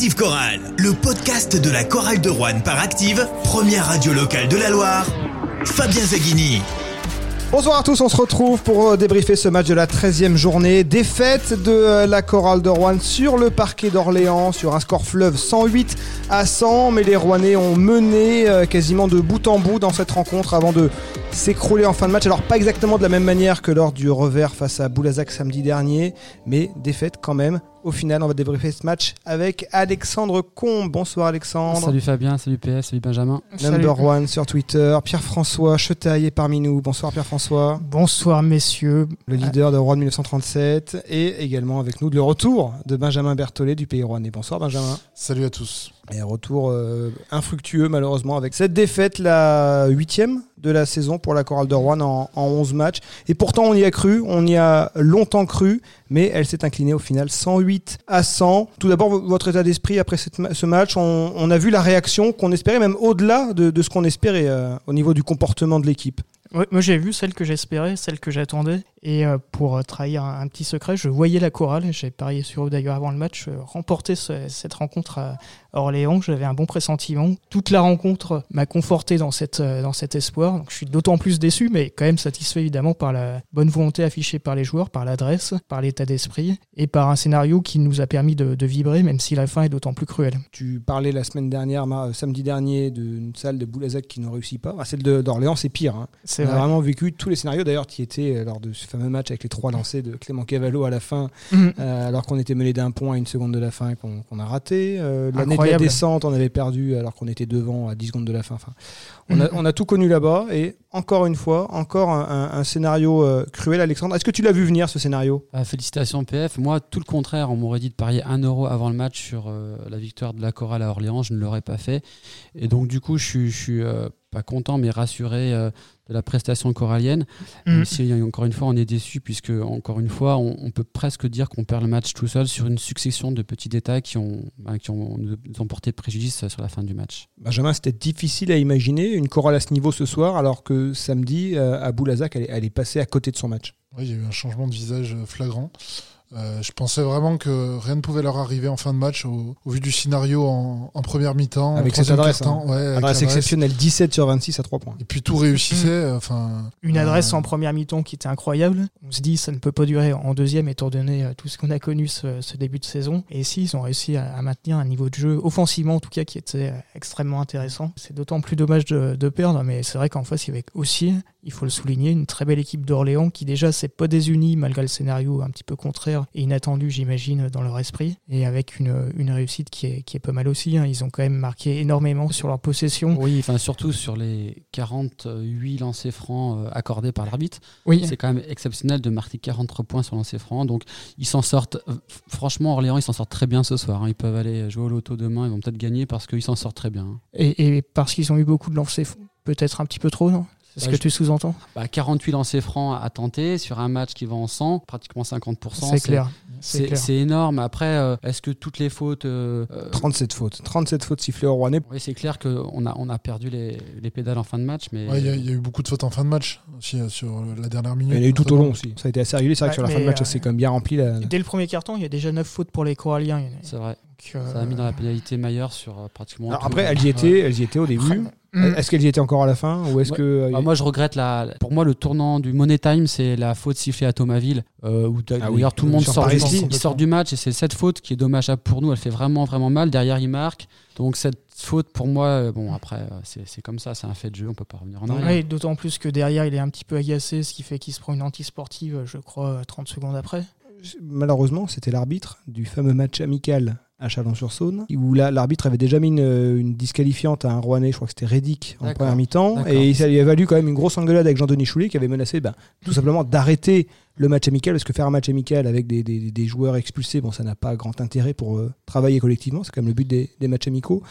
Active Chorale, le podcast de la chorale de Rouen par Active, première radio locale de la Loire. Fabien Zaghini. Bonsoir à tous, on se retrouve pour euh, débriefer ce match de la 13e journée. Défaite de euh, la chorale de Rouen sur le parquet d'Orléans sur un score fleuve 108 à 100. Mais les Rouennais ont mené euh, quasiment de bout en bout dans cette rencontre avant de s'écrouler en fin de match. Alors pas exactement de la même manière que lors du revers face à Boulazac samedi dernier, mais défaite quand même au final, on va débriefer ce match avec Alexandre Combe. Bonsoir Alexandre. Salut Fabien, salut PS, salut Benjamin. Number one sur Twitter. Pierre-François Chetaille est parmi nous. Bonsoir Pierre-François. Bonsoir messieurs. Le leader de Rouen 1937. Et également avec nous le retour de Benjamin Berthollet du Pays Rouennais. Bonsoir Benjamin. Salut à tous. Et retour euh, infructueux malheureusement avec cette défaite, la huitième de la saison pour la Chorale de Rouen en, en 11 matchs. Et pourtant on y a cru, on y a longtemps cru, mais elle s'est inclinée au final 108 à 100. Tout d'abord votre état d'esprit après ce match, on, a vu la réaction qu'on espérait, même au-delà de, ce qu'on espérait euh, au niveau du comportement de l'équipe. Moi j'ai vu celle que j'espérais, celle que j'attendais. Et euh, pour trahir un, un, petit secret, je voyais la chorale, j'ai parié sur eux d'ailleurs avant le match, euh, remporter ce, cette rencontre à Orléans. J'avais un bon pressentiment. Toute la rencontre m'a conforté dans, cette, euh, dans cet espoir. Donc je suis d'autant plus déçu, mais quand même satisfait évidemment par la bonne volonté affichée par les joueurs, par l'adresse, par l'état d'esprit et par un scénario qui nous a permis de, de vibrer, même si la fin est d'autant plus cruelle. Tu parlais la semaine dernière, samedi dernier, d'une salle de Boulazac qui ne réussit pas. Enfin, celle d'Orléans, c'est pire. Hein. C'est On a vraiment vécu tous les scénarios. D'ailleurs, qui étais lors de ce fameux match avec les trois lancers de Clément Cavallo à la fin, Mmh. euh, alors qu'on était mené d'un point à une seconde de la fin qu'on qu a raté. Euh, L'année de la descente, on avait perdu alors qu'on était devant à 10 secondes de la fin. Enfin, on, Mmh. a, on a tout connu là-bas et encore une fois, encore un, un, un scénario euh, cruel, Alexandre. Est-ce que tu l'as vu venir ce scénario? Ah, Félicitations PF. Moi, tout le contraire, on m'aurait dit de parier 1 euro avant le match sur euh, la victoire de la chorale à Orléans. Je ne l'aurais pas fait. Et donc, du coup, je suis, je suis euh, pas content, mais rassuré euh, de la prestation corallienne. Mmh. Même si, encore une fois, on est déçu, puisque, encore une fois, on, on peut presque dire qu'on perd le match tout seul sur une succession de petits détails qui ont, bah, qui ont, nous ont porté préjudice sur la fin du match. Benjamin, c'était difficile à imaginer une chorale à ce niveau ce soir, alors que samedi, euh, à Boulazac, elle, elle est passée à côté de son match. Oui, il y a eu un changement de visage flagrant. Euh, je pensais vraiment que rien ne pouvait leur arriver en fin de match au, au vu du scénario en, en première mi-temps. Avec cette adresse, hein. ouais, adresse exceptionnelle, 17 sur 26 à 3 points. Et puis tout réussissait. Enfin, Une adresse euh... en première mi-temps qui était incroyable. On se dit ça ne peut pas durer en deuxième étant donné euh, tout ce qu'on a connu ce, ce, début de saison. Et si ils ont réussi à, à, maintenir un niveau de jeu offensivement en tout cas qui était extrêmement intéressant. C'est d'autant plus dommage de, de perdre, mais c'est vrai qu'en face il y avait aussi, il faut le souligner, une très belle équipe d'Orléans qui déjà s'est pas désunie malgré le scénario un petit peu contraire et inattendu j'imagine, dans leur esprit, et avec une, une réussite qui est, qui est pas mal aussi. Hein. Ils ont quand même marqué énormément sur leur possession. Oui, enfin surtout sur les 48 lancers francs euh, accordés par l'arbitre. Oui. C'est quand même exceptionnel de marquer 43 points sur lancers francs. Donc ils s'en sortent, euh, franchement, Orléans, ils s'en sortent très bien ce soir. Hein. Ils peuvent aller jouer au loto demain, ils vont peut-être gagner parce qu'ils s'en sortent très bien. Hein. Et, et parce qu'ils ont eu beaucoup de lancers, peut-être un petit peu trop, non? C'est ce bah, que tu sous-entends bah, 48 lancers francs à tenter sur un match qui va en 100, pratiquement 50%. C'est clair. C'est énorme. Après, euh, est-ce que toutes les fautes. Euh, 37 fautes. 37 fautes sifflées au Rouennais. Oui, c'est clair qu'on a, on a perdu les, les, pédales en fin de match. Mais... Il ouais, y, y, a eu beaucoup de fautes en fin de match aussi, sur la dernière minute. Il y en a eu tout au long aussi. Ça a été assez régulier. C'est vrai ouais, que sur la fin de match, euh, c'est quand même bien rempli. La... Dès le premier carton, il y a déjà 9 fautes pour les Coralliens. C'est vrai. Donc, ça a mis dans la pénalité Maillard sur euh, pratiquement. Alors après, elles y, étaient, elles y étaient au début. Est-ce qu'elles y étaient encore à la fin ou est-ce ouais. que bah, moi je regrette la pour moi le tournant du Money Time c'est la faute sifflée à Thomasville euh, où d'ailleurs ah oui, tout le monde sort du, Paris, il sort du match et c'est cette faute qui est dommageable pour nous. Elle fait vraiment vraiment mal. Derrière il marque. Donc cette faute pour moi euh, bon après c'est comme ça c'est un fait de jeu on peut pas revenir en arrière. ouais, d'autant plus que derrière il est un petit peu agacé ce qui fait qu'il se prend une anti-sportive je crois 30 secondes après. Malheureusement c'était l'arbitre du fameux match amical à Chalon-sur-Saône, où là, l'arbitre avait déjà mis une, une, disqualifiante à un Rouennais, je crois que c'était Reddick en première mi-temps, et ça lui a valu quand même une grosse engueulade avec Jean-Denis Choulet qui avait menacé ben, tout simplement d'arrêter le match amical, parce que faire un match amical avec des, des, des joueurs expulsés, bon, ça n'a pas grand intérêt pour euh, travailler collectivement, c'est quand même le but des, des matchs amicaux.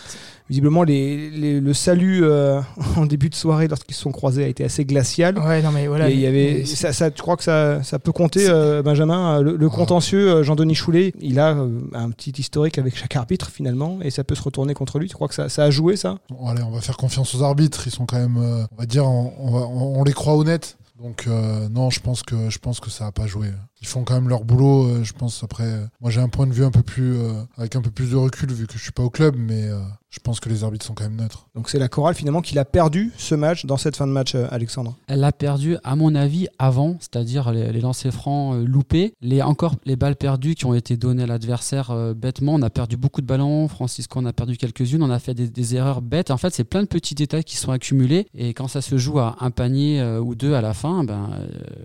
Visiblement, les, les, le salut euh, en début de soirée, lorsqu'ils se sont croisés, a été assez glacial. Ouais, non, mais voilà. Et il y avait, ça, ça, tu crois que ça, ça peut compter, euh, Benjamin Le, le contentieux, euh, Jean-Denis Choulet, il a euh, un petit historique avec chaque arbitre, finalement, et ça peut se retourner contre lui. Tu crois que ça, ça a joué, ça? Bon, Allez, on va faire confiance aux arbitres. Ils sont quand même, on va dire, on, on, va, on, on les croit honnêtes. Donc euh, non, je pense que je pense que ça n'a pas joué. ils font quand même leur boulot. je pense après, moi j'ai un point de vue un peu plus avec un peu plus de recul vu que je suis pas au club, mais je pense que les arbitres sont quand même neutres. Donc c'est la chorale finalement qui l'a perdu ce match dans cette fin de match, euh, Alexandre. Elle l'a perdu, à mon avis, avant, c'est-à-dire les, lancers francs euh, loupés, les encore les balles perdues qui ont été données à l'adversaire euh, bêtement. On a perdu beaucoup de ballons. Francisco en a perdu quelques-unes. On a fait des, erreurs bêtes. En fait, c'est plein de petits détails qui sont accumulés. Et quand ça se joue à un panier ou deux à la fin, ben,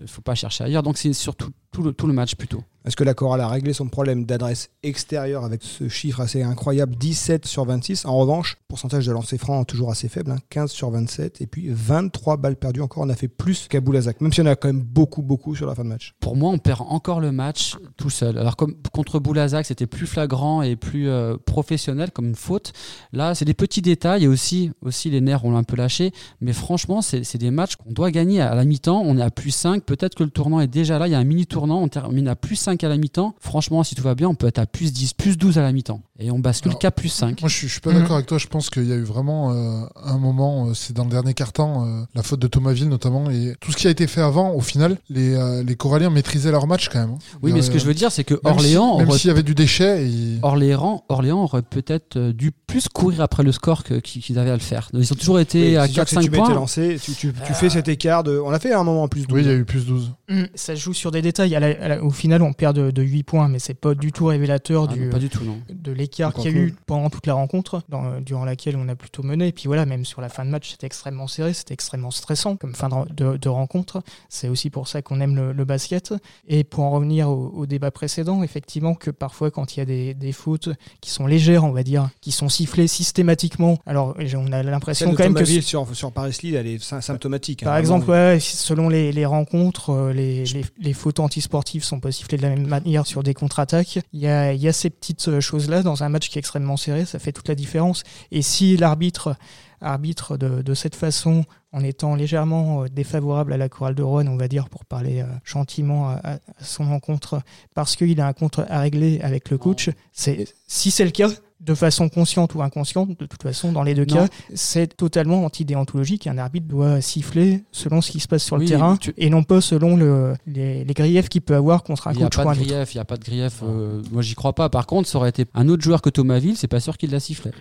il faut pas chercher ailleurs. Donc c'est surtout tout le, tout le match plutôt. Est-ce que la chorale a réglé son problème d'adresse extérieure avec ce chiffre assez incroyable 17 sur 26 En revanche, pourcentage de lancers francs toujours assez faible, 15 hein, sur 27, et puis 23 balles perdues encore. On a fait plus qu'à Boulazac, même si on a quand même beaucoup, beaucoup sur la fin de match. Pour moi, on perd encore le match tout seul. Alors, comme contre Boulazac, c'était plus flagrant et plus euh, professionnel comme une faute. Là, c'est des petits détails et aussi, aussi les nerfs ont un peu lâché. Mais franchement, c'est des matchs qu'on doit gagner à la mi-temps. On est à plus 5. Peut-être que le tournant est déjà là. Il y a un mini On termine à plus 5 à la mi-temps. Franchement, si tout va bien, on peut être à plus 10, plus 12 à la mi-temps. Et on bascule qu'à plus 5. Moi, je suis, suis pas d'accord mhm. avec toi. Je pense qu'il y a eu vraiment euh, un moment, euh, c'est dans le dernier quart-temps, euh, la faute de Thomasville notamment. Et tout ce qui a été fait avant, au final, les, les Coralliens maîtrisaient leur match quand même. Hein. Oui, mais ce que je veux dire, c'est que Orléans. même s'il y avait du déchet. Orléans, Orléans aurait peut-être dû plus courir après le score qu'ils avaient à le faire. Ils ont toujours été à 4-5 points. Lancé, tu, tu, tu fais cet écart de. On a fait un moment plus 12. Oui, il y a eu plus 12. Mm, ça joue sur des détails. au final, on perd de, 8 points, mais c'est pas du tout révélateur ah du, pas du tout, de l'écart qu'il y a eu pendant toute la rencontre, dans, durant laquelle on a plutôt mené. Et puis voilà, même sur la fin de match, c'était extrêmement serré, c'était extrêmement stressant comme fin de, rencontre. C'est aussi pour ça qu'on aime le, basket. Et pour en revenir au, débat précédent, effectivement, que parfois, quand il y a des, des, fautes qui sont légères, on va dire, qui sont sifflées systématiquement, alors on a l'impression quand même que. Sur, sur Paris League, elle est symptomatique. Hein, par exemple, ouais, selon les, les rencontres, euh, les, les, les fautes antisportives sont pas sifflées de la même manière sur des contre-attaques. Il y a, il y a ces petites euh, choses-là dans un match qui est extrêmement serré, ça fait toute la différence. Et si l'arbitre arbitre de, de, cette façon, en étant légèrement euh, défavorable à la chorale de Rouen, on va dire, pour parler gentiment à, son encontre, parce qu'il a un compte à régler avec le coach, c'est si c'est le cas, de façon consciente ou inconsciente, de toute façon, dans les deux cas, c'est totalement antidéontologique. Un arbitre doit siffler selon ce qui se passe sur le terrain et non pas selon le, les, griefs qu'il peut avoir contre un coach ou un Il n'y a pas de grief. Euh, moi, j'y crois pas. Par contre, ça aurait été un autre joueur que Thomas Ville, c'est pas sûr qu'il l'a sifflé.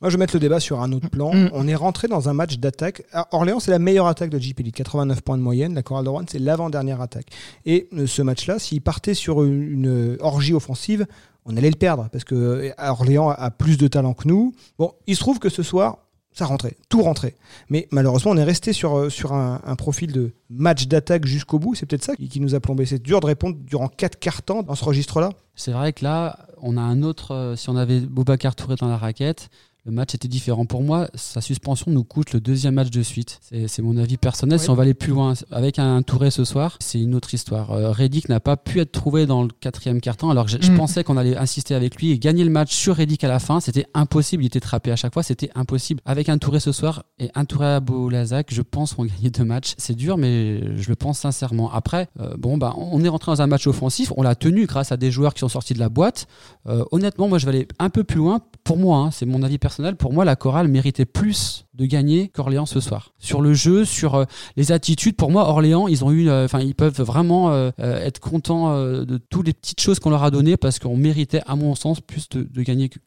Moi, je vais mettre le débat sur un autre plan. Mm. On est rentré dans un match d'attaque. Orléans, c'est la meilleure attaque de JP 89 points de moyenne. La Chorale de Rouen, c'est l'avant-dernière attaque. Et euh, ce match-là, s'il partait sur une orgie offensive, on allait le perdre parce que euh, Orléans a plus de talent que nous. Bon, il se trouve que ce soir, ça rentrait, tout rentrait. Mais malheureusement, on est resté sur, euh, un, profil de match d'attaque jusqu'au bout. C'est peut-être ça qui, nous a plombé. C'est dur de répondre durant quatre quarts temps dans ce registre-là. C'est vrai que là, on a un autre. Euh, si on avait Boubacar Touré dans la raquette, le match était différent. Pour moi, sa suspension nous coûte le deuxième match de suite. C'est mon avis personnel. Si on va aller plus loin avec un Touré ce soir, c'est une autre histoire. Euh, Reddick n'a pas pu être trouvé dans le quatrième carton, alors je, mm. pensais qu'on allait insister avec lui et gagner le match sur Reddick à la fin. C'était impossible. Il était trappé à chaque fois. C'était impossible. Avec un Touré ce soir et un Touré à Boulazac, je pense qu'on gagner deux matchs. C'est dur, mais je le pense sincèrement. Après, euh, bon, bah, on est rentré dans un match offensif. On l'a tenu grâce à des joueurs qui sont sortis de la boîte. Euh, honnêtement, moi, je vais aller un peu plus loin. Pour moi, hein, c'est mon avis personnel. Pour moi, la chorale méritait plus de gagner qu'Orléans ce soir. Sur le jeu, sur euh, les attitudes, pour moi, Orléans, ils ont eu, euh, enfin, ils peuvent vraiment euh, être contents de toutes les petites choses qu'on leur a données parce qu'on méritait, à mon sens, plus de, gagner que.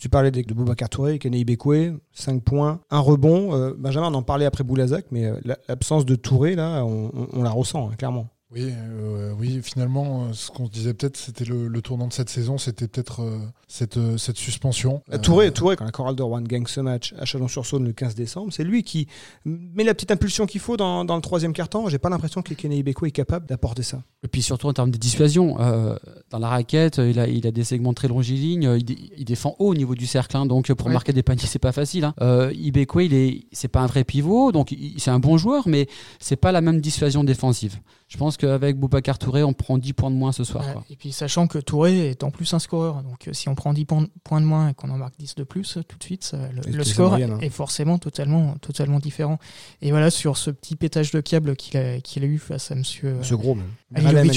Tu parlais de, de Boubacar Touré, Kenny Bekwe, 5 points, un rebond. Benjamin on en parlait après Boulazac, mais l'absence de Touré, là, on, la ressent, hein, clairement. Oui, euh, oui, finalement, euh, ce qu'on se disait peut-être, c'était le, tournant de cette saison, c'était peut-être euh, cette, cette suspension. Touré, Touré, quand la chorale de Rouen gagne ce match à Chalon-sur-Saône le 15 décembre, c'est lui qui met la petite impulsion qu'il faut dans, dans, le troisième quart-temps. J'ai pas l'impression que Kenny Beko est capable d'apporter ça. Et puis surtout en termes de dissuasion, dans la raquette, il a, il a des segments très longilignes, il, il défend haut au niveau du cercle, hein, donc pour marquer des paniers, c'est pas facile. Hein. Ibeko, il est, c'est pas un vrai pivot, donc c'est un bon joueur, mais c'est pas la même dissuasion défensive. Je pense qu'avec Boubacar Touré, on prend 10 points de moins ce soir. Et puis sachant que Touré est en plus un scoreur, donc euh, si on prend 10 points de moins et qu'on en marque 10 de plus, tout de suite, le, score hein. est forcément totalement, totalement différent. Et voilà, sur ce petit pétage de câble qu'il a, qu'il a eu face à monsieur. Ce gros, même.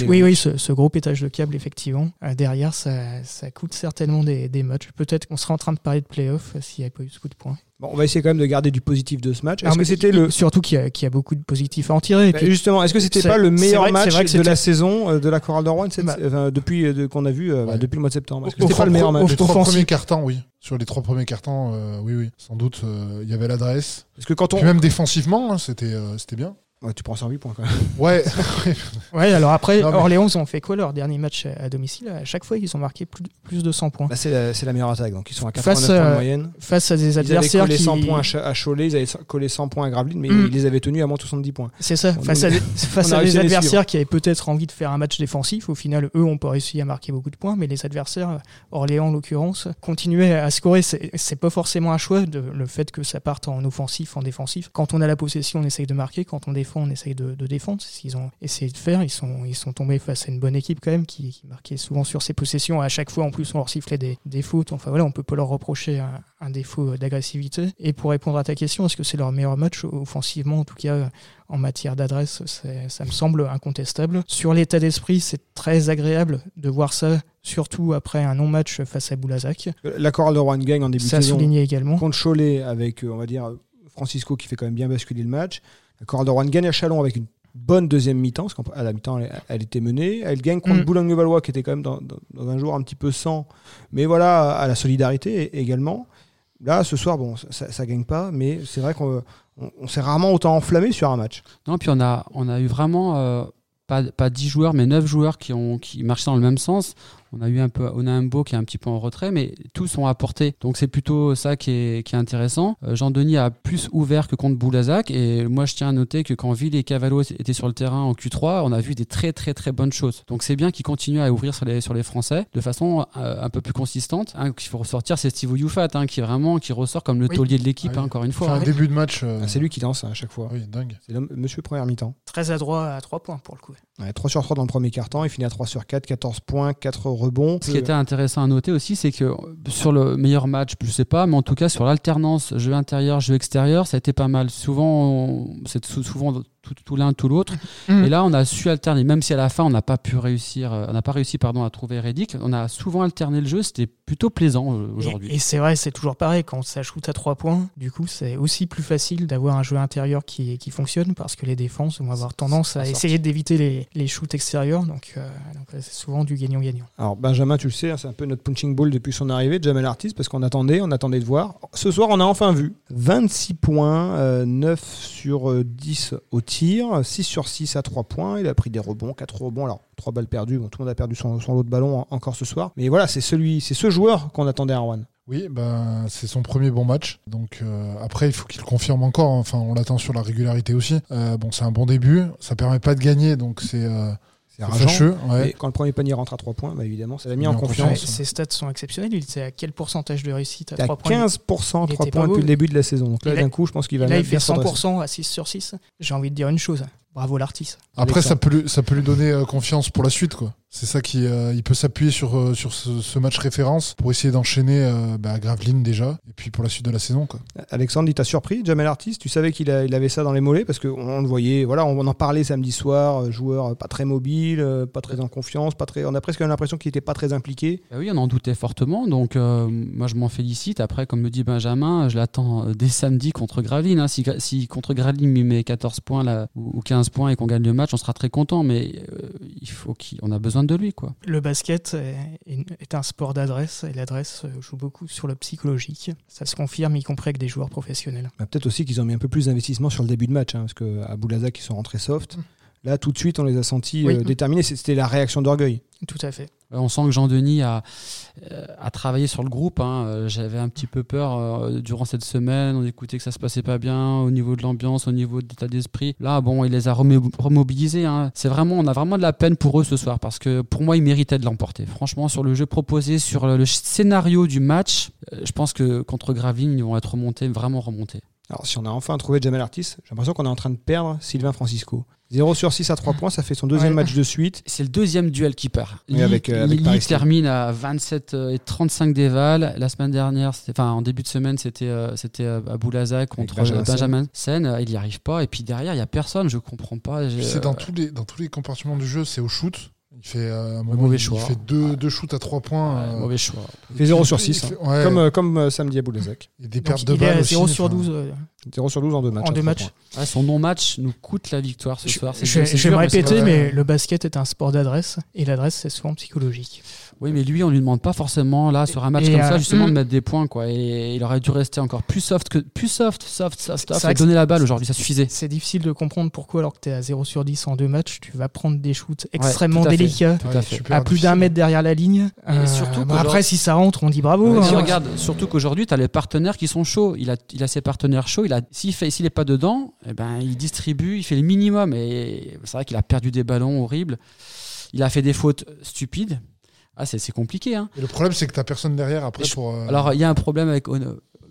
Oui, oui, ce, gros pétage de câble, effectivement. Euh, derrière, ça, ça coûte certainement des, des matchs. Peut-être qu'on sera en train de parler de playoff s'il n'y avait pas eu ce coup de poing. on va essayer quand même de garder du positif de ce match. Est-ce que c'était le surtout qu'il y, a beaucoup de positifs à en tirer. Bah, justement, est-ce que c'était pas le meilleur match de la saison euh, de la Chorale de Rouen bah. depuis euh, qu'on a vu euh, bah, depuis le mois de septembre? Est-ce que c'était pas le meilleur match? Les trois premiers cartons, oui. Sur les trois premiers cartons, oui, oui, sans doute, il y avait l'adresse. Parce que quand on même défensivement, hein, c'était c'était bien. Ouais, tu prends 108 points quand même. Ouais. ouais, alors après, Orléans, ils ont fait quoi leur dernier match à domicile? À chaque fois, ils ont marqué plus, plus de 100 points. Bah, c'est la, la, meilleure attaque, donc ils sont à 89 points de moyenne. Face à des adversaires. Ils avaient collé 100 points à Cholet, ils avaient collé 100 points à Gravelines, mais mm. ils les avaient tenus à moins de 70 points. C'est ça. face à, face à des adversaires qui avaient peut-être envie de faire un match défensif, au final, eux ont pas réussi à marquer beaucoup de points, mais les adversaires, Orléans en l'occurrence, continuaient à scorer. C'est pas forcément un choix, de, le fait que ça parte en offensif, en défensif. Quand on a la possession, on essaye de marquer. Quand on défend, on essaye de défendre. C'est ce qu'ils ont essayé de faire. Ils sont, ils sont tombés face à une bonne équipe quand même qui, marquait souvent sur ses possessions. À chaque fois, en plus, on leur sifflait des, des fautes. Enfin voilà, on peut pas leur reprocher un, défaut d'agressivité. Et pour répondre à ta question, est-ce que c'est leur meilleur match offensivement, en tout cas en matière d'adresse, ça me semble incontestable. Sur l'état d'esprit, c'est très agréable de voir ça surtout après un non-match face à Boulazac. La chorale de Rouen gagne en début de saison. souligné également. Contre Cholet avec, on va dire, Francisco qui fait quand même bien basculer le match. La chorale de Rouen gagne à Chalon avec une bonne deuxième mi-temps, parce qu'à la mi-temps, elle, était menée. Elle gagne contre mm. Boulogne-Valois, qui était quand même dans, un jour un petit peu sans, mais voilà, à la solidarité également. Là, ce soir, bon, ça, ne gagne pas, mais c'est vrai qu'on s'est rarement autant enflammé sur un match. Non, puis on a, on a eu vraiment, euh, pas, pas 10 joueurs, mais 9 joueurs qui, ont, qui marchaient dans le même sens. On a eu un peu, on a un beau qui est un petit peu en retrait, mais tous ont apporté. Donc c'est plutôt ça qui est, qui est intéressant. Euh, Jean-Denis a plus ouvert que contre Boulazac. Et moi, je tiens à noter que quand Ville et Cavallo étaient sur le terrain en Q3, on a vu des très, très, très bonnes choses. Donc c'est bien qu'il continue à ouvrir sur les, sur les Français de façon euh, un peu plus consistante. Hein, qu'il faut ressortir, c'est Steve Youfat, hein, qui vraiment, qui ressort comme le taulier de l'équipe, ah hein, encore une fois. un début de match. Euh, ah, c'est lui qui lance à chaque fois. Oui, dingue. C'est monsieur première mi-temps. Très adroit à 3 points pour le coup. 3 sur 3 dans le premier quart-temps. Il finit à 3 sur 4, 14 points, 4 rebonds. Ce qui était intéressant à noter aussi, c'est que sur le meilleur match, je sais pas, mais en tout cas sur l'alternance jeu intérieur, jeu extérieur, ça a été pas mal. Souvent, c'est souvent tout, l'un, tout l'autre. Mm. Et là, on a su alterner, même si à la fin, on n'a pas pu réussir, euh, on n'a pas réussi pardon, à trouver Reddick, on a souvent alterné le jeu, c'était plutôt plaisant euh, aujourd'hui. Et, c'est vrai, c'est toujours pareil, quand ça shoot à trois points, du coup, c'est aussi plus facile d'avoir un jeu intérieur qui, qui fonctionne parce que les défenses vont avoir tendance à essayer d'éviter les, les shoots extérieurs, donc, euh, c'est souvent du gagnant-gagnant. Alors, Benjamin, tu le sais, hein, c'est un peu notre punching ball depuis son arrivée, Jamel Artist, parce qu'on attendait, on attendait de voir. Ce soir, on a enfin vu 26 points, 9 sur 10 au tir, 6 sur 6 à 3 points. Il a pris des rebonds, 4 rebonds. Alors, 3 balles perdues. Bon, tout le monde a perdu son, lot de ballon encore ce soir. Mais voilà, c'est celui, c'est ce joueur qu'on attendait à Rouen. Oui, ben, c'est son premier bon match. Donc euh, après, il faut qu'il confirme encore. Enfin, on l'attend sur la régularité aussi. Euh, bon, c'est un bon début. Ça permet pas de gagner, donc c'est. Euh, c'est rageant. Quand le premier panier rentre à 3 points, bah évidemment, ça l'a mis en, confiance. Ses stats sont exceptionnels. Il était à quel pourcentage de réussite à 3 points 15% 3 points depuis le début de la saison. Donc là, d'un coup, je pense qu'il va Là, il fait 100% à 6 sur 6. J'ai envie de dire une chose. Bravo l'artiste. Après, ça peut, lui, ça peut lui donner euh, confiance pour la suite. quoi. C'est ça qui, euh, il peut s'appuyer sur, euh, sur ce, match référence pour essayer d'enchaîner bah, Graveline déjà, et puis pour la suite de la saison. Quoi. Alexandre, il t'a surpris, Jamel Artiste? Tu savais qu'il il avait ça dans les mollets? Parce qu'on le voyait, voilà, on en parlait samedi soir, joueur pas très mobile, pas très en confiance, pas très, on a presque l'impression qu'il n'était pas très impliqué. Bah oui, on en doutait fortement, donc moi je m'en félicite. Après, comme me dit Benjamin, je l'attends dès samedi contre Graveline. Hein. Si, si, contre Graveline il met 14 points là, ou 15 points et qu'on gagne le match, on sera très content, mais euh, il faut qu'on a besoin de lui. Quoi. Le basket est, un sport d'adresse et l'adresse joue beaucoup sur le psychologique. Ça se confirme, y compris avec des joueurs professionnels. Bah, peut-être aussi qu'ils ont mis un peu plus d'investissement sur le début de match, hein, parce qu'à Boulazac, ils sont rentrés soft. Mm. Là, tout de suite, on les a sentis euh, déterminés. C'était la réaction d'orgueil. Tout à fait. Euh, on sent que Jean-Denis a, euh, a, travaillé sur le groupe. Hein. J'avais un petit peu peur durant cette semaine. On écoutait que ça se passait pas bien au niveau de l'ambiance, au niveau de l'état d'esprit. Là, bon, il les a remobilisés. Hein. C'est vraiment, on a vraiment de la peine pour eux ce soir parce que pour moi, ils méritaient de l'emporter. Franchement, sur le jeu proposé, sur le scénario du match, je pense que contre Gravine, ils vont être remontés, vraiment remontés. Alors, si on a enfin trouvé Jamel Artis, j'ai l'impression qu'on est en train de perdre Sylvain Francisco. 0 sur 6 à 3 points, ça fait son deuxième match de suite. C'est le deuxième duel qui perd. avec, euh, termine à 27 euh, et 35 d'éval. La semaine dernière, enfin en début de semaine, c'était euh, c'était à Boulazac contre Benjamin, Sen. Il n'y arrive pas. Et puis derrière, il n'y a personne. Je comprends pas. C'est dans tous les dans tous les compartiments du jeu, c'est au shoot. Il fait un mauvais choix. Il fait deux, deux shoots à trois points. Mauvais choix. Il fait 0 sur 6. Hein. Comme, comme samedi à Boulezec. Et des pertes de balles. 0 sur 12. 0 sur 12 en deux matchs. En deux matchs. son non-match nous coûte la victoire ce soir. Je, je vais me répéter, mais le basket est un sport d'adresse et l'adresse, c'est souvent psychologique. Oui, mais lui, on lui demande pas forcément là sur un match comme ça justement de hmm. mettre des points quoi. Et il aurait dû rester encore plus soft que plus soft, soft, soft, soft et donner la balle aujourd'hui, ça suffisait. C'est difficile de comprendre pourquoi alors que tu es à 0 sur 10 en deux matchs, tu vas prendre des shoots extrêmement délicats à, plus d'un mètre derrière la ligne. Euh, surtout après si ça rentre, on dit bravo. Hein. regarde, surtout qu'aujourd'hui tu as les partenaires qui sont chauds. Il a, il a ses partenaires chauds. Il a, s'il fait, s'il est pas dedans, eh ben il distribue, il fait le minimum. Et c'est vrai qu'il a perdu des ballons horribles. Il a fait des fautes stupides. Ah, c'est compliqué. Hein. Et le problème, c'est que tu n'as personne derrière après pour. Euh, Alors, il y a un problème avec.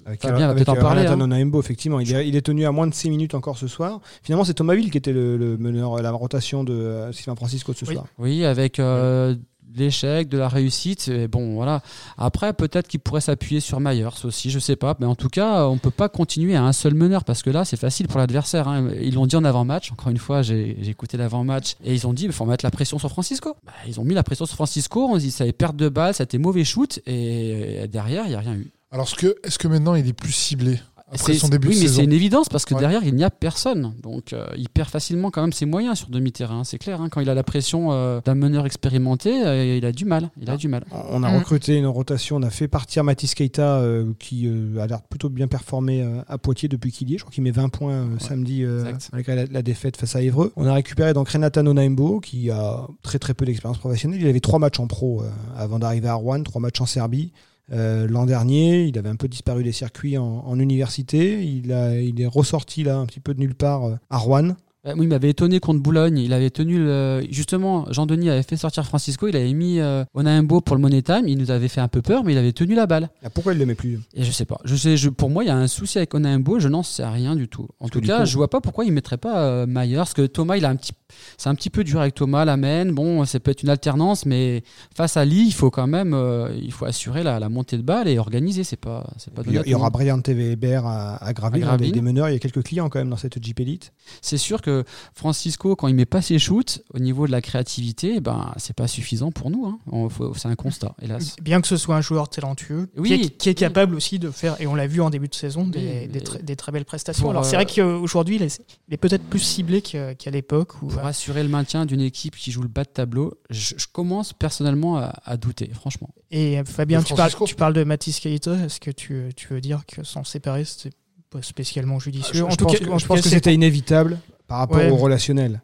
Avec, Fabien va peut-être en parler. Hein. effectivement, il est, il est, tenu à moins de 6 minutes encore ce soir. Finalement, c'est Thomas Ville qui était le, meneur, la rotation de euh, Sylvain Francisco ce soir. Oui, avec euh, l'échec, de la réussite. Bon, voilà. Après, peut-être qu'il pourrait s'appuyer sur Myers aussi, je sais pas. Mais en tout cas, on peut pas continuer à un seul meneur parce que là, c'est facile pour l'adversaire. Hein. Ils l'ont dit en avant-match. Encore une fois, j'ai écouté l'avant-match et ils ont dit il faut mettre la pression sur Francisco. Bah, ils ont mis la pression sur Francisco. On dit ça avait perte de balle, ça a été mauvais shoot et derrière, il n'y a rien eu. Alors, est-ce que, est -ce que maintenant il est plus ciblé? Son début oui, mais c'est une évidence parce que derrière, il n'y a personne. Donc, euh, il perd facilement quand même ses moyens sur demi-terrain. C'est clair. Hein. quand il a la pression euh, d'un meneur expérimenté, euh, il a du mal. Il a du mal. On a mm. recruté une rotation. On a fait partir Mathis Keita qui a l'air plutôt bien performé à Poitiers depuis qu'il y est. Je crois qu'il met 20 points samedi malgré la, défaite face à Évreux. On a récupéré donc Renata Nonaimbo qui a très très peu d'expérience professionnelle. Il avait trois matchs en pro avant d'arriver à Rouen, trois matchs en Serbie. Euh, l'an dernier, il avait un peu disparu des circuits en, université. Il, il est ressorti là un petit peu de nulle part euh, à Rouen. Oui, il m'avait étonné contre Boulogne. Il avait tenu le... justement Jean-Denis avait fait sortir Francisco. Il avait mis euh, Onaimbo pour le Money Time. Il nous avait fait un peu peur, mais il avait tenu la balle. Ah, pourquoi il le met plus Et je sais pas. Je sais, je, pour moi, il y a un souci avec Onaimbo. Je n'en sais rien du tout. En tout cas, je vois pas pourquoi il mettrait pas euh, Myers. Parce que Thomas, il a un petit, c'est un petit peu dur avec Thomas. La main. Bon, ça peut être une alternance, mais face à Lee, il faut quand même, euh, il faut assurer la, la, montée de balle et organiser. C'est pas, c'est pas. Il y, aura Brian TV Hébert à, à Graville, Des, meneurs. Il y a quelques clients quand même dans cette Jeep Elite. C'est sûr que Francis quand il met pas ses shoots, au niveau de la créativité, ben, c'est pas suffisant pour nous. Hein. C'est un constat, hélas. Bien que ce soit un joueur talentueux, qui, est, capable aussi de faire, et on l'a vu en début de saison, des, très belles prestations. Alors c'est vrai euh, qu'aujourd'hui, il est, peut-être plus ciblé qu'à l'époque. Pour euh, assurer le maintien d'une équipe qui joue le bas de tableau, je, commence personnellement à, douter, franchement. Et euh, Fabien, tu parles, tu parles de Mathis Keita. Est-ce que tu, tu veux dire que s'en séparer, c'est pas spécialement judicieux? en je, tout pense cas, que, je pense que c'était inévitable par rapport au relationnel.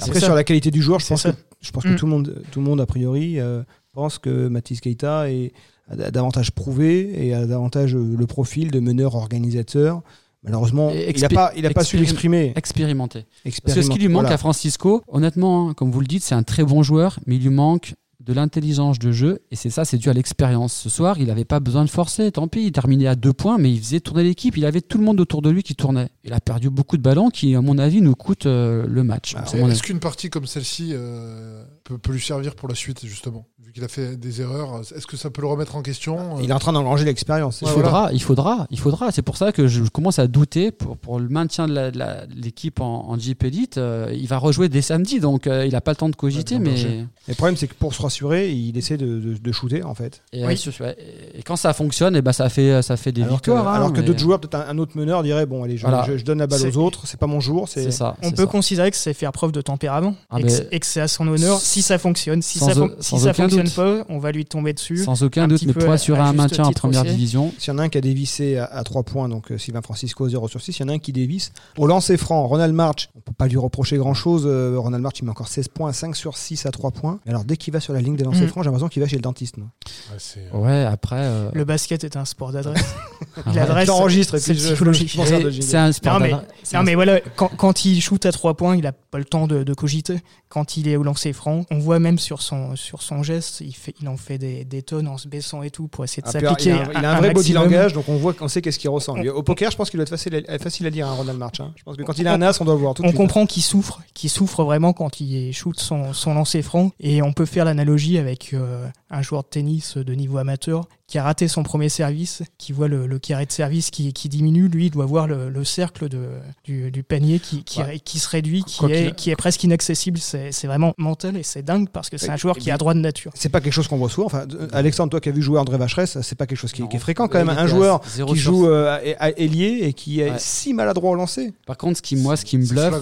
Après, sur la qualité du joueur, je pense, que, je pense que mm. tout, le monde, tout le monde, a priori, euh, pense que Mathis Keita est, a davantage prouvé et a davantage euh, le profil de meneur organisateur. Malheureusement, il n'a pas, il a pas su l'exprimer. Expérimenté. Parce que ce qui lui manque à Francisco, honnêtement, hein, comme vous le dites, c'est un très bon joueur, mais il lui manque de l'intelligence de jeu et c'est ça, c'est dû à l'expérience. Ce soir, il n'avait pas besoin de forcer, tant pis, il terminait à deux points, mais il faisait tourner l'équipe, il avait tout le monde autour de lui qui tournait. Il a perdu beaucoup de ballons qui, à mon avis, nous coûtent euh, le match. Bah, est-ce qu'une partie comme celle-ci euh, peut, peut, lui servir pour la suite, justement Vu qu'il a fait des erreurs, est-ce que ça peut le remettre en question Il est en train d'engranger l'expérience. il, faudra, il faudra, il faudra. C'est pour ça que je commence à douter pour, pour le maintien de l'équipe en, en Jeep Elite. Euh, il va rejouer dès samedi, donc il n'a pas le temps de cogiter. mais... Le problème, c'est que pour se rassurer, il essaie de, de, shooter en fait. Et, et, quand ça fonctionne, et eh ben ça fait ça fait des victoires. Hein, alors que d'autres joueurs, peut-être un, autre meneur dirait bon allez, je, je, donne la balle aux autres, c'est pas mon jour. C'est ça. On peut considérer que c'est faire preuve de tempérament ah, et, que, c'est à son honneur si ça fonctionne. Si ça, si ça fonctionne pas, on va lui tomber dessus. Sans aucun doute, mais pour assurer un maintien en première division. S'il y en a un qui a dévissé à, 3 points, donc euh, Sylvain Francisco 0 sur 6, il y en a un qui dévisse. Au lancer franc, Ronald March, on peut pas lui reprocher grand chose. Euh, Ronald March, il met encore 16 points, 5 sur 6 à 3 points. Alors dès qu'il va sur la ligne des lancers mm. francs, j'ai l'impression qu'il va chez le dentiste. Ouais, ouais, après. Le basket est un sport d'adresse. L'adresse, j'enregistre et puis je, C'est un sport d'adresse. Non, mais voilà, quand, il shoot à 3 points, il a pas le temps de, cogiter. Quand il est au lancer franc, on voit même sur son, sur son geste, il, fait, il en fait des, des tonnes en se baissant et tout pour essayer de ah, s'appliquer. Il, a un, vrai body langage, donc on voit qu'on sait qu'est-ce qu'il ressent. Au poker, je pense qu'il doit être facile, facile à dire, un hein, Ronald March. Hein. Je pense que quand il a un as, on doit voir tout On comprend qu'il souffre, qu'il souffre vraiment quand il shoot son, son lancer franc. Et on peut faire l'analogie avec, euh, un joueur de tennis de niveau amateur qui a raté son premier service, qui voit le, carré de service qui, qui, diminue, lui il doit voir le, cercle de, du, panier qui, qui, qui, se réduit, qui est, qui est presque inaccessible. C'est vraiment mental et c'est dingue parce que c'est un joueur qui a droit de nature. C'est pas quelque chose qu'on voit souvent. Enfin, Alexandre, toi qui as vu jouer André Vacheresse, c'est pas quelque chose qui, est fréquent quand même. Un joueur qui joue euh, à ailier et qui est si maladroit au lancer. Par contre, ce qui, moi, ce qui me bluffe,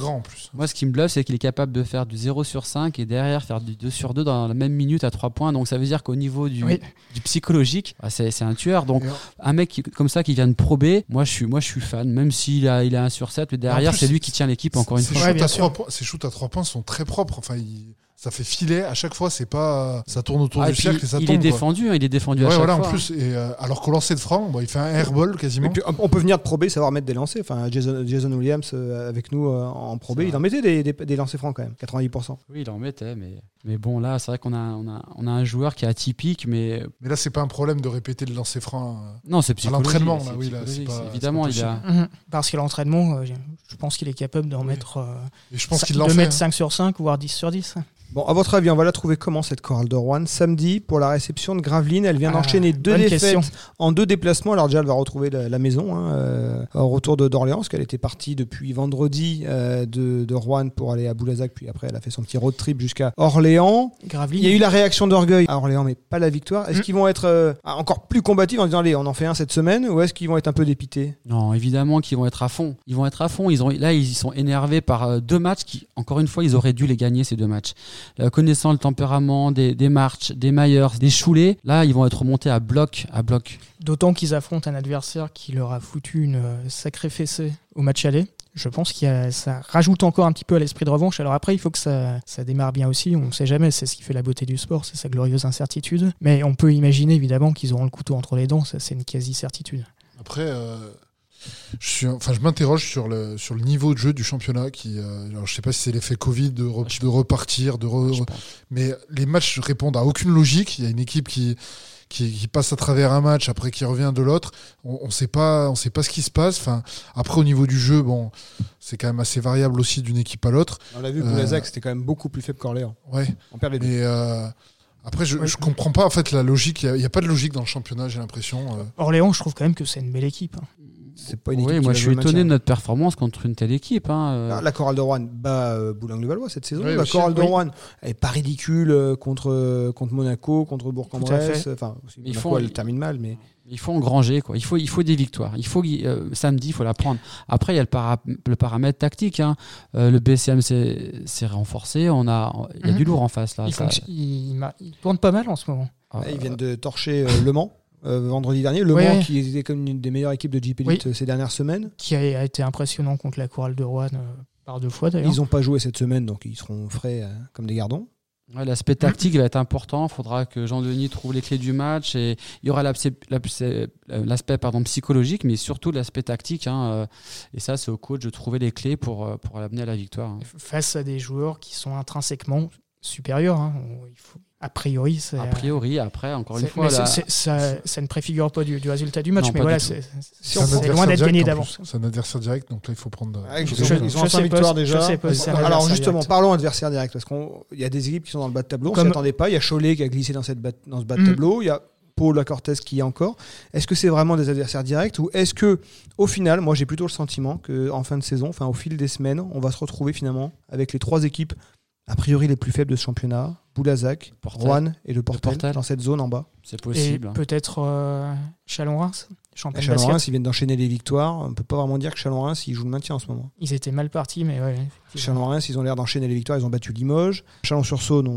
moi, ce qui me bluffe, c'est qu'il est capable de faire du 0 sur 5 et derrière faire du 2 sur 2 dans la même minute à 3 points. Donc ça veut dire qu'au niveau du, du psychologique, bah, c'est un tueur. Donc un mec comme ça qui vient de prober, moi je suis, moi, je suis fan, même s'il a, il a un sur 7, mais derrière, c'est lui qui tient l'équipe encore une fois. Ses shoots à 3 points sont très propres. Enfin, il ça fait filet à chaque fois. C'est pas, ça tourne autour ah, du cercle et ça il tombe. Est défendu, hein, il est défendu à chaque voilà, fois. En plus, et, euh, alors qu'au lancer de franc, il fait un airball quasiment. on peut venir de probé, savoir mettre des lancers. Enfin, Jason, Jason Williams euh, avec nous euh, en probé, il en mettait des, des, lancers francs quand même, 90%. Oui, il en mettait, mais, mais bon, là, c'est vrai qu'on a, on a, on a un joueur qui est atypique, mais. Mais là, c'est pas un problème de répéter le lancer franc. non, c'est psychologique. l'entraînement, oui, là, pas, évidemment, il a. Mhm. Parce que l'entraînement, je pense qu'il est capable d'en mettre. Et je pense qu'il de mettre 5 hein. sur 5, voire 10 sur 10. Bon, à votre avis, on va la trouver comment cette chorale de Rouen? Samedi, pour la réception de Gravelines, elle vient ah, d'enchaîner deux défaites en deux déplacements. Alors déjà, elle va retrouver la, maison hein, euh, au retour de d'Orléans, parce qu'elle était partie depuis vendredi euh, de, de, Rouen pour aller à Boulazac, puis après elle a fait son petit road trip jusqu'à Orléans. Gravelines. Il y a eu la réaction d'orgueil à Orléans, mais pas la victoire. Est-ce mm. qu'ils vont être euh, encore plus combatifs en disant allez, on en fait un cette semaine, ou est-ce qu'ils vont être un peu dépités? Non, évidemment qu'ils vont être à fond. Ils vont être à fond. Ils ont, là, ils sont énervés par deux matchs qui, encore une fois, ils auraient dû les gagner ces deux matchs. Connaissant tempérament des, des March, des Myers, des Choulets, là, ils vont être remontés à bloc, à bloc. D'autant qu'ils affrontent un adversaire qui leur a foutu une euh, sacrée fessée au match aller. Je pense que ça rajoute encore un petit peu à l'esprit de revanche. Alors après, il faut que ça, ça démarre bien aussi. On ne sait jamais, c'est ce qui fait la beauté du sport, c'est sa glorieuse incertitude. Mais on peut imaginer évidemment qu'ils auront le couteau entre les dents, ça c'est une quasi-certitude. Après, euh, je suis, enfin, je m'interroge sur le sur le niveau de jeu du championnat. Qui, euh, alors, je sais pas si c'est l'effet Covid de, de repartir, de mais les matchs répondent à aucune logique. Il y a une équipe qui qui, passe à travers un match après qui revient de l'autre. On, ne sait pas, on sait pas ce qui se passe. Enfin, après au niveau du jeu, bon, c'est quand même assez variable aussi d'une équipe à l'autre. On l'a vu, pour euh, c'était quand même beaucoup plus faible qu'Orléans. Ouais. On perd les deux. Euh, après, je, je comprends pas en fait la logique. Il n'y a, pas de logique dans le championnat, j'ai l'impression. Orléans, je trouve quand même que c'est une belle équipe. Hein pas une oui, moi je suis étonné de notre performance contre une telle équipe. Hein, euh. ah, la Chorale de Rouen bat euh, Boulogne-le-Valois cette saison. la Chorale de Rouen est pas ridicule euh, contre, contre Monaco, contre Bourg-en-Bresse. Enfin, il faut, elle termine mal, mais. Il faut engranger, quoi. Il faut, il faut des victoires. Il faut samedi, il faut la prendre. Après, il y a le, le paramètre tactique. Hein. le BCM s'est renforcé. On a, il y a du mhm. lourd en face là. Il, il, tourne pas mal en ce moment. ils viennent de torcher Le Mans. Euh, vendredi dernier. Le Mans, qui était comme une des meilleures équipes de Elite euh, ces dernières semaines. Qui a, été impressionnant contre la chorale de Rouen euh, par deux fois d'ailleurs. Ils n'ont pas joué cette semaine, donc ils seront frais comme des gardons. L'aspect tactique va être important. Il faudra que Jean-Denis trouve les clés du match. Et il y aura l'aspect pardon, psychologique, mais surtout l'aspect tactique. Hein, et ça, c'est au coach de trouver les clés pour, pour l'amener à la victoire. Hein. Face à des joueurs qui sont intrinsèquement supérieurs. Hein. Il faut, a priori, A priori, après, encore une fois. ça, ça, ne préfigure pas du, résultat du match, mais voilà, c'est loin d'être gagné d'avance. C'est un adversaire direct, donc là, il faut prendre. ils ont, ils victoire déjà. Alors, justement, parlons adversaire direct, parce qu'il y a des équipes qui sont dans le bas de tableau, on ne s'y attendait pas. Il y a Cholet qui a glissé dans, cette dans ce bas de mm. tableau. Il y a Paul Cortez qui y est encore. Est-ce que c'est vraiment des adversaires directs ou est-ce que, au final, moi j'ai plutôt le sentiment qu'en fin de saison, enfin au fil des semaines, on va se retrouver finalement avec les trois équipes a priori les plus faibles de ce championnat, Boulazac, Rouen et le Portel, dans cette zone en bas. C'est possible. peut-être euh, Chalon-Reims Chalon-Reims, ils viennent d'enchaîner les victoires. On peut pas vraiment dire que Chalon-Reims, ils jouent le maintien en ce moment. Ils étaient mal partis, mais ouais. Chalon-Reims, ils ont l'air d'enchaîner les victoires. Ils ont battu Limoges. Chalon-sur-Saône,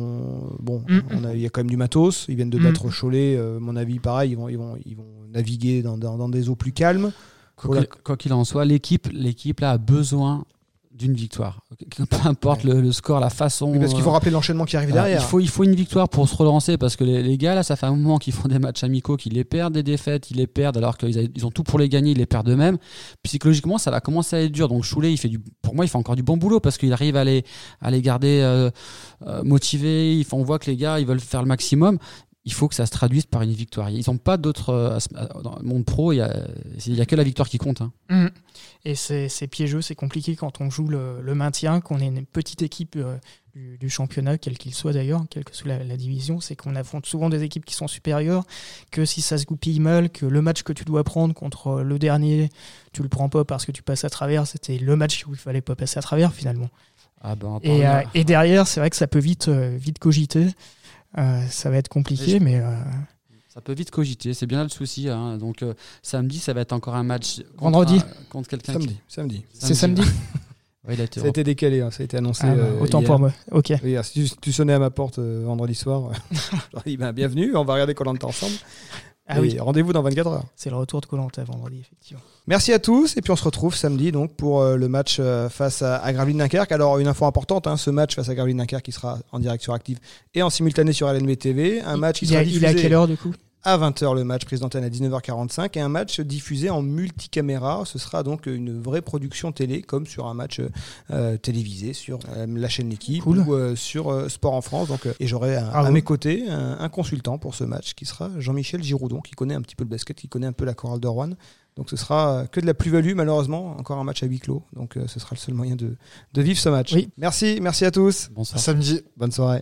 bon, mm. il y a quand même du matos. Ils viennent de mm. battre Cholet. Euh, mon avis, pareil, ils vont, ils vont, ils vont naviguer dans, dans, des eaux plus calmes. Quoi qu'il en soit, l'équipe, l'équipe là a besoin d'une victoire. Peu importe le, score, la façon. parce qu'il faut euh, rappeler l'enchaînement qui arrive derrière. Il faut, il faut une victoire pour se relancer parce que les, gars, là, ça fait un moment qu'ils font des matchs amicaux, qu'ils les perdent des défaites, ils les perdent alors qu'ils ils ont tout pour les gagner, ils les perdent eux-mêmes. Psychologiquement, ça va commencer à être dur. Donc Choulet, il fait du, pour moi, il fait encore du bon boulot parce qu'il arrive à les, à les garder euh, euh, motivés. Il on voit que les gars, ils veulent faire le maximum il faut que ça se traduise par une victoire. Ils n'ont pas d'autres. dans le monde pro, il n'y a, a, que la victoire qui compte. Hein. Mmh. Et c'est piégeux, c'est compliqué quand on joue le, maintien, qu'on est une petite équipe euh, du, championnat, quel qu'il soit d'ailleurs, quelle que soit la, division. C'est qu'on affronte souvent des équipes qui sont supérieures, que si ça se goupille mal, que le match que tu dois prendre contre le dernier, tu le prends pas parce que tu passes à travers. C'était le match où il fallait pas passer à travers finalement. Ah ben, et, euh, et, derrière, c'est vrai que ça peut vite, euh, vite cogiter. Ça va être compliqué, mais. Ça peut vite cogiter, c'est bien le souci. Hein. Donc euh, samedi, ça va être encore un match vendredi contre quelqu'un. Samedi, samedi. C'est samedi. ça a été décalé, hein. ça a été annoncé. Ah, euh, autant pour moi. Ok. si tu, sonnais à ma porte euh, vendredi soir, j'aurais dit ben, bienvenue, on va regarder Colanta ensemble. Ah oui. Rendez-vous dans 24 heures. C'est le retour de Colanta vendredi, effectivement. Merci à tous et puis on se retrouve samedi donc pour le match face à, Gravelines Dunkerque. Alors une info importante, hein, ce match face à Gravelines Dunkerque qui sera en direct sur Active et en simultané sur LNB TV. Un match qui sera diffusé. Il est à quelle heure du coup? À 20h le match, prise d'antenne à 19h45 et un match diffusé en multicaméra. Ce sera donc une vraie production télé comme sur un match euh, télévisé sur euh, la chaîne L'équipe ou euh, sur Sport en France. Donc, et j'aurai à mes côtés un, consultant pour ce match qui sera Jean-Michel Giroudon qui connaît un petit peu le basket, qui connaît un peu la chorale de Rouen. Donc ce sera que de la plus-value malheureusement, encore un match à huis clos. Donc ce sera le seul moyen de, de vivre ce match. Oui. Merci, merci à tous. Bonsoir. samedi. Bonne soirée.